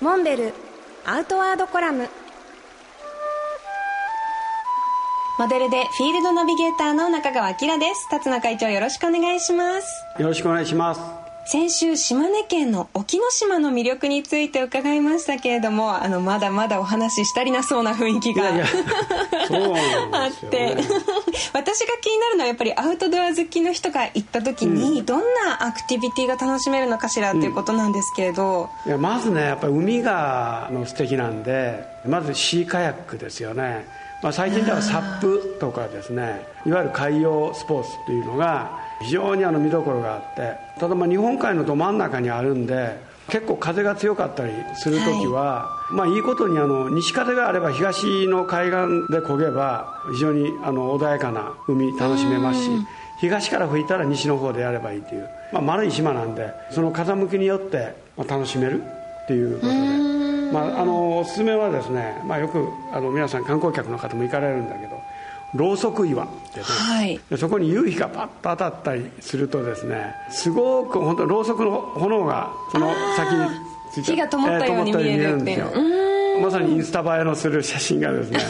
モンベルアウトワードコラム。モデルでフィールドナビゲーターの中川明です。辰野会長よろしくお願いします。よろしくお願いします先週島根県の沖ノ島の魅力について伺いましたけれどもあのまだまだお話ししたりなそうな雰囲気が あって。私が気になるのはやっぱりアウトドア好きの人が行った時に、どんなアクティビティが楽しめるのかしらっていうことなんですけれど、うん、いやまずねやっぱり海がの素敵なんでまずシーカヤックですよねまあ、最近ではサップとかですねいわゆる海洋スポーツというのが非常にあの見どころがあってただまあ日本海のど真ん中にあるんで結構風が強かったりする時は、はい、まあいいことにあの西風があれば東の海岸で漕げば非常にあの穏やかな海楽しめますし東から吹いたら西の方でやればいいという、まあ、丸い島なんでその風向きによって楽しめるっていうことで。まあ、あのおすすめはですね、まあ、よくあの皆さん観光客の方も行かれるんだけどろうそく岩ってね、はい、そこに夕日がパッと当たったりするとですねすごく本当ろうそくの炎がその先について火が灯ったように見えるんですよ。まさにインスタ映えのする写真がですね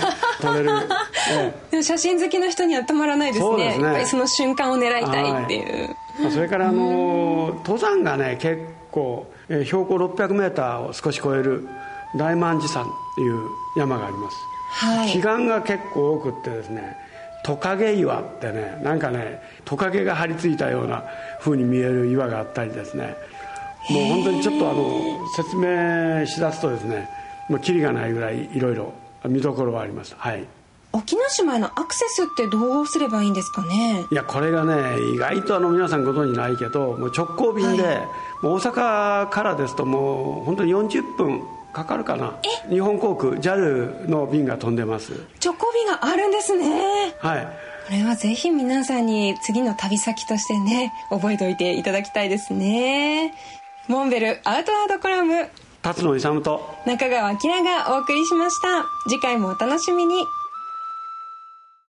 撮れる、ええ、写真好きの人にはたまらないですね。ですねやっぱりその瞬間を狙いたいっていう、はい、それからあの登山がね結構、え標高 600m を少し超える大満寺山っていう山があります、はい、奇岩が結構多くってですねトカゲ岩ってねなんかねトカゲが張り付いたような風に見える岩があったりですね。もう本当にちょっとあの説明しだすとですねもうキリがないぐらいいろいろ見どころはあります。はい。沖ノ島へのアクセスってどうすればいいんですかね？いやこれがね意外とあの皆さんご存じないけどもう直行便で、はい、大阪からですともう本当に40分かかるかな？日本航空 JAL の便が飛んでます。直行便があるんですね。はい。これはぜひ皆さんに次の旅先としてね覚えておいていただきたいですね。モンベルアウトワードコラム辰野勇と。中川明がお送りしました。次回もお楽しみに